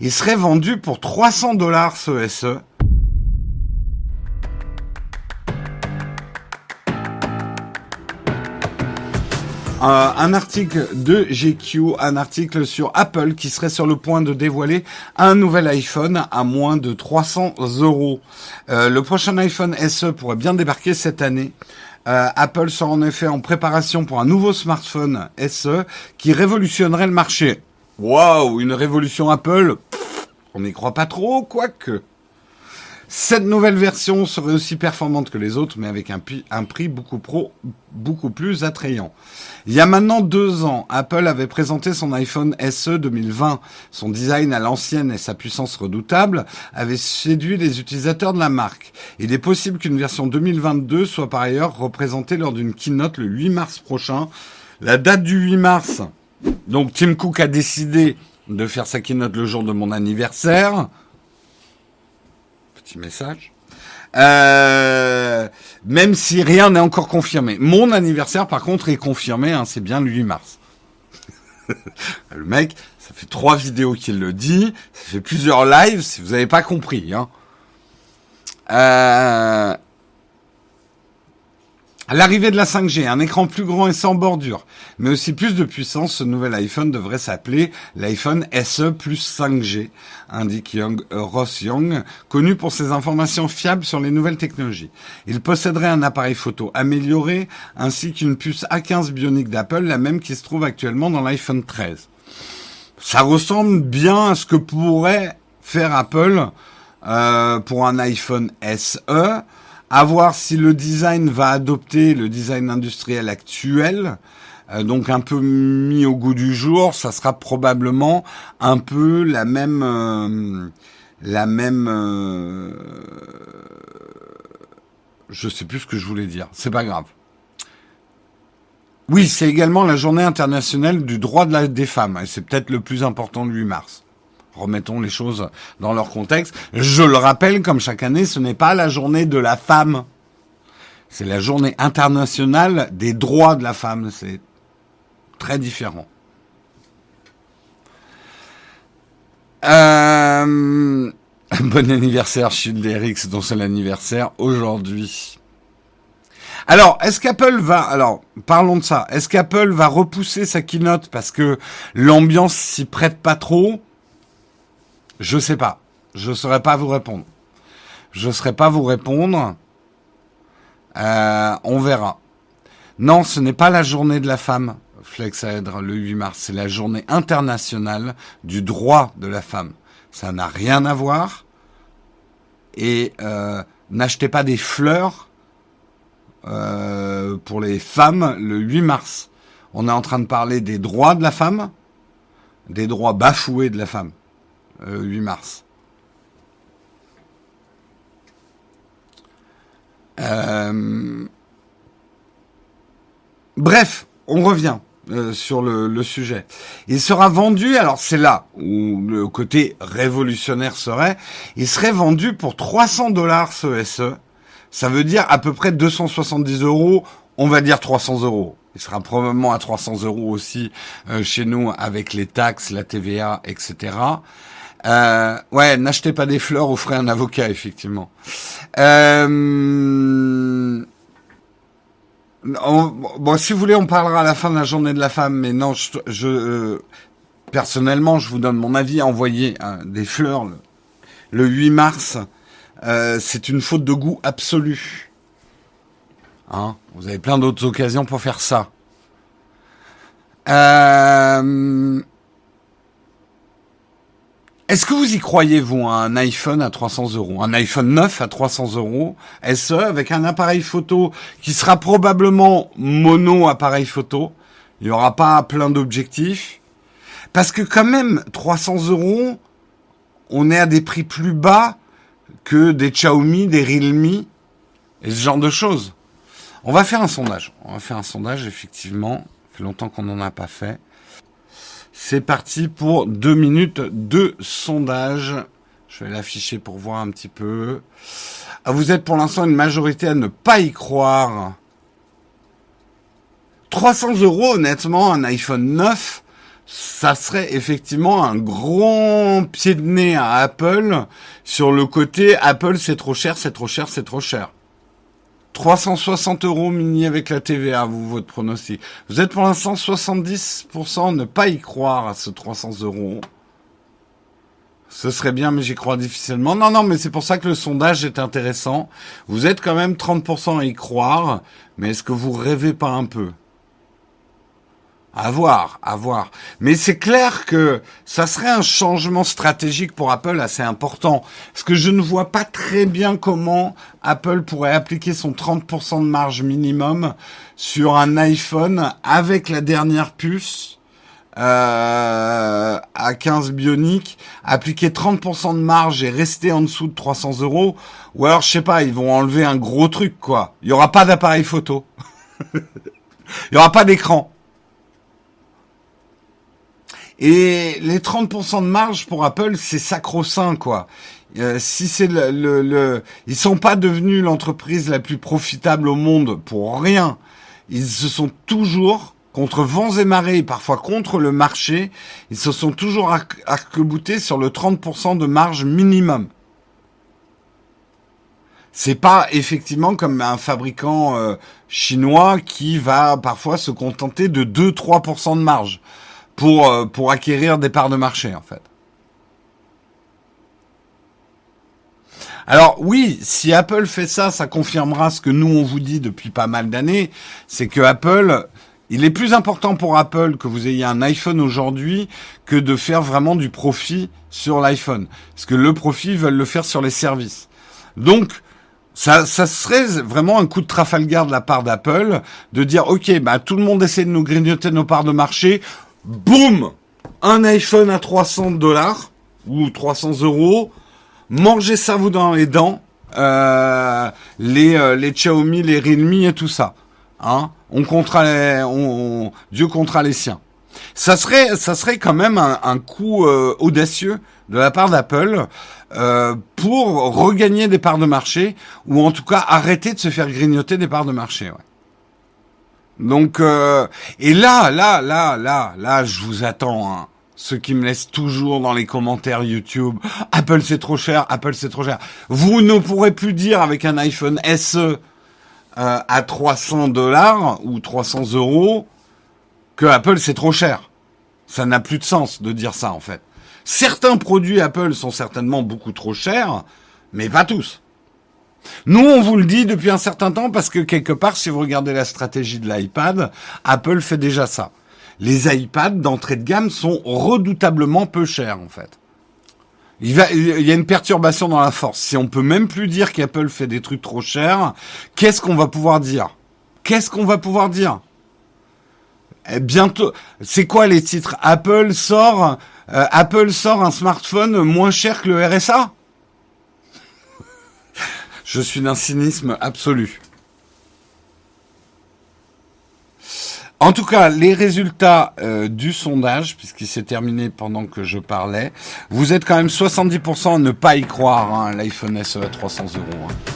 Il serait vendu pour 300 dollars ce SE. Euh, un article de GQ, un article sur Apple qui serait sur le point de dévoiler un nouvel iPhone à moins de 300 euros. Euh, le prochain iPhone SE pourrait bien débarquer cette année. Euh, Apple sera en effet en préparation pour un nouveau smartphone SE qui révolutionnerait le marché. Waouh, une révolution Apple On n'y croit pas trop, quoique. Cette nouvelle version serait aussi performante que les autres, mais avec un, prix beaucoup, beaucoup plus attrayant. Il y a maintenant deux ans, Apple avait présenté son iPhone SE 2020. Son design à l'ancienne et sa puissance redoutable avaient séduit les utilisateurs de la marque. Il est possible qu'une version 2022 soit par ailleurs représentée lors d'une keynote le 8 mars prochain. La date du 8 mars, donc Tim Cook a décidé de faire sa keynote le jour de mon anniversaire petit message. Euh, même si rien n'est encore confirmé. Mon anniversaire, par contre, est confirmé. Hein, c'est bien le 8 mars. le mec, ça fait trois vidéos qu'il le dit. Ça fait plusieurs lives. Si vous n'avez pas compris. Hein. Euh, L'arrivée de la 5G, un écran plus grand et sans bordure, mais aussi plus de puissance, ce nouvel iPhone devrait s'appeler l'iPhone SE plus 5G, indique Young, euh, Ross Young, connu pour ses informations fiables sur les nouvelles technologies. Il posséderait un appareil photo amélioré, ainsi qu'une puce A15 bionique d'Apple, la même qui se trouve actuellement dans l'iPhone 13. Ça ressemble bien à ce que pourrait faire Apple euh, pour un iPhone SE, à voir si le design va adopter le design industriel actuel, euh, donc un peu mis au goût du jour. Ça sera probablement un peu la même, euh, la même. Euh, je sais plus ce que je voulais dire. C'est pas grave. Oui, c'est également la journée internationale du droit de la, des femmes, et c'est peut-être le plus important du 8 mars remettons les choses dans leur contexte. Je le rappelle, comme chaque année, ce n'est pas la journée de la femme. C'est la journée internationale des droits de la femme. C'est très différent. Euh... Bon anniversaire, Chute d'Erix, dont c'est l'anniversaire aujourd'hui. Alors, est-ce qu'Apple va, alors, parlons de ça. Est-ce qu'Apple va repousser sa keynote parce que l'ambiance s'y prête pas trop? Je sais pas. Je saurais pas vous répondre. Je saurais pas vous répondre. Euh, on verra. Non, ce n'est pas la journée de la femme, Flexaèdre, le 8 mars. C'est la journée internationale du droit de la femme. Ça n'a rien à voir. Et euh, n'achetez pas des fleurs euh, pour les femmes le 8 mars. On est en train de parler des droits de la femme, des droits bafoués de la femme. 8 euh, mars. Euh, bref, on revient euh, sur le, sujet. Il sera vendu, alors c'est là où le côté révolutionnaire serait, il serait vendu pour 300 dollars ce SE. Ça veut dire à peu près 270 euros, on va dire 300 euros. Il sera probablement à 300 euros aussi chez nous avec les taxes, la TVA, etc. Euh, ouais, n'achetez pas des fleurs, offrez un avocat, effectivement. Euh, bon, si vous voulez, on parlera à la fin de la journée de la femme, mais non, je, euh, personnellement, je vous donne mon avis. Envoyer hein, des fleurs le, le 8 mars, euh, c'est une faute de goût absolue. Hein vous avez plein d'autres occasions pour faire ça. Euh, est-ce que vous y croyez, vous, un iPhone à 300 euros? Un iPhone 9 à 300 euros SE avec un appareil photo qui sera probablement mono appareil photo? Il n'y aura pas plein d'objectifs? Parce que quand même, 300 euros, on est à des prix plus bas que des Xiaomi, des Realme et ce genre de choses. On va faire un sondage. On va faire un sondage, effectivement. Ça fait longtemps qu'on n'en a pas fait. C'est parti pour deux minutes de sondage. Je vais l'afficher pour voir un petit peu. Ah, vous êtes pour l'instant une majorité à ne pas y croire. 300 euros, honnêtement, un iPhone 9, ça serait effectivement un grand pied de nez à Apple sur le côté Apple c'est trop cher, c'est trop cher, c'est trop cher. 360 euros mini avec la TVA, vous, votre pronostic. Vous êtes pour l'instant 70% ne pas y croire à ce 300 euros. Ce serait bien, mais j'y crois difficilement. Non, non, mais c'est pour ça que le sondage est intéressant. Vous êtes quand même 30% à y croire, mais est-ce que vous rêvez pas un peu? À voir, à voir. Mais c'est clair que ça serait un changement stratégique pour Apple assez important. Parce que je ne vois pas très bien comment Apple pourrait appliquer son 30% de marge minimum sur un iPhone avec la dernière puce euh, à 15 bioniques, appliquer 30% de marge et rester en dessous de 300 euros. Ou alors, je sais pas, ils vont enlever un gros truc, quoi. Il y aura pas d'appareil photo. Il y aura pas d'écran. Et les 30% de marge pour Apple, c'est sacro-saint, quoi. Euh, si c'est le, le, le, ils sont pas devenus l'entreprise la plus profitable au monde pour rien. Ils se sont toujours contre vents et marées, parfois contre le marché, ils se sont toujours arc-boutés sur le 30% de marge minimum. C'est pas effectivement comme un fabricant euh, chinois qui va parfois se contenter de 2-3% de marge pour, euh, pour acquérir des parts de marché, en fait. Alors oui, si Apple fait ça, ça confirmera ce que nous on vous dit depuis pas mal d'années, c'est que Apple, il est plus important pour Apple que vous ayez un iPhone aujourd'hui que de faire vraiment du profit sur l'iPhone, parce que le profit ils veulent le faire sur les services. Donc ça, ça serait vraiment un coup de Trafalgar de la part d'Apple de dire ok, bah tout le monde essaie de nous grignoter nos parts de marché, boum, un iPhone à 300 dollars ou 300 euros, mangez ça vous dans les dents, euh, les, euh, les Xiaomi, les Realme et tout ça. Hein on comptera les, on, Dieu comptera les siens. Ça serait, ça serait quand même un, coup euh, audacieux de la part d'Apple euh, pour regagner des parts de marché ou en tout cas arrêter de se faire grignoter des parts de marché. Ouais. Donc, euh, et là, là, là, là, là, je vous attends. Hein. Ceux qui me laissent toujours dans les commentaires YouTube, Apple c'est trop cher, Apple c'est trop cher. Vous ne pourrez plus dire avec un iPhone SE euh, à 300 dollars ou 300 euros que Apple c'est trop cher. Ça n'a plus de sens de dire ça en fait. Certains produits Apple sont certainement beaucoup trop chers, mais pas tous. Nous, on vous le dit depuis un certain temps parce que quelque part, si vous regardez la stratégie de l'iPad, Apple fait déjà ça. Les iPads d'entrée de gamme sont redoutablement peu chers, en fait. Il, y a une perturbation dans la force. Si on peut même plus dire qu'Apple fait des trucs trop chers, qu'est-ce qu'on va pouvoir dire? Qu'est-ce qu'on va pouvoir dire? Eh, Bientôt, c'est quoi les titres? Apple sort, euh, Apple sort un smartphone moins cher que le RSA je suis d'un cynisme absolu. En tout cas, les résultats euh, du sondage, puisqu'il s'est terminé pendant que je parlais, vous êtes quand même 70% à ne pas y croire, hein, l'iPhone SE à 300 euros. Hein.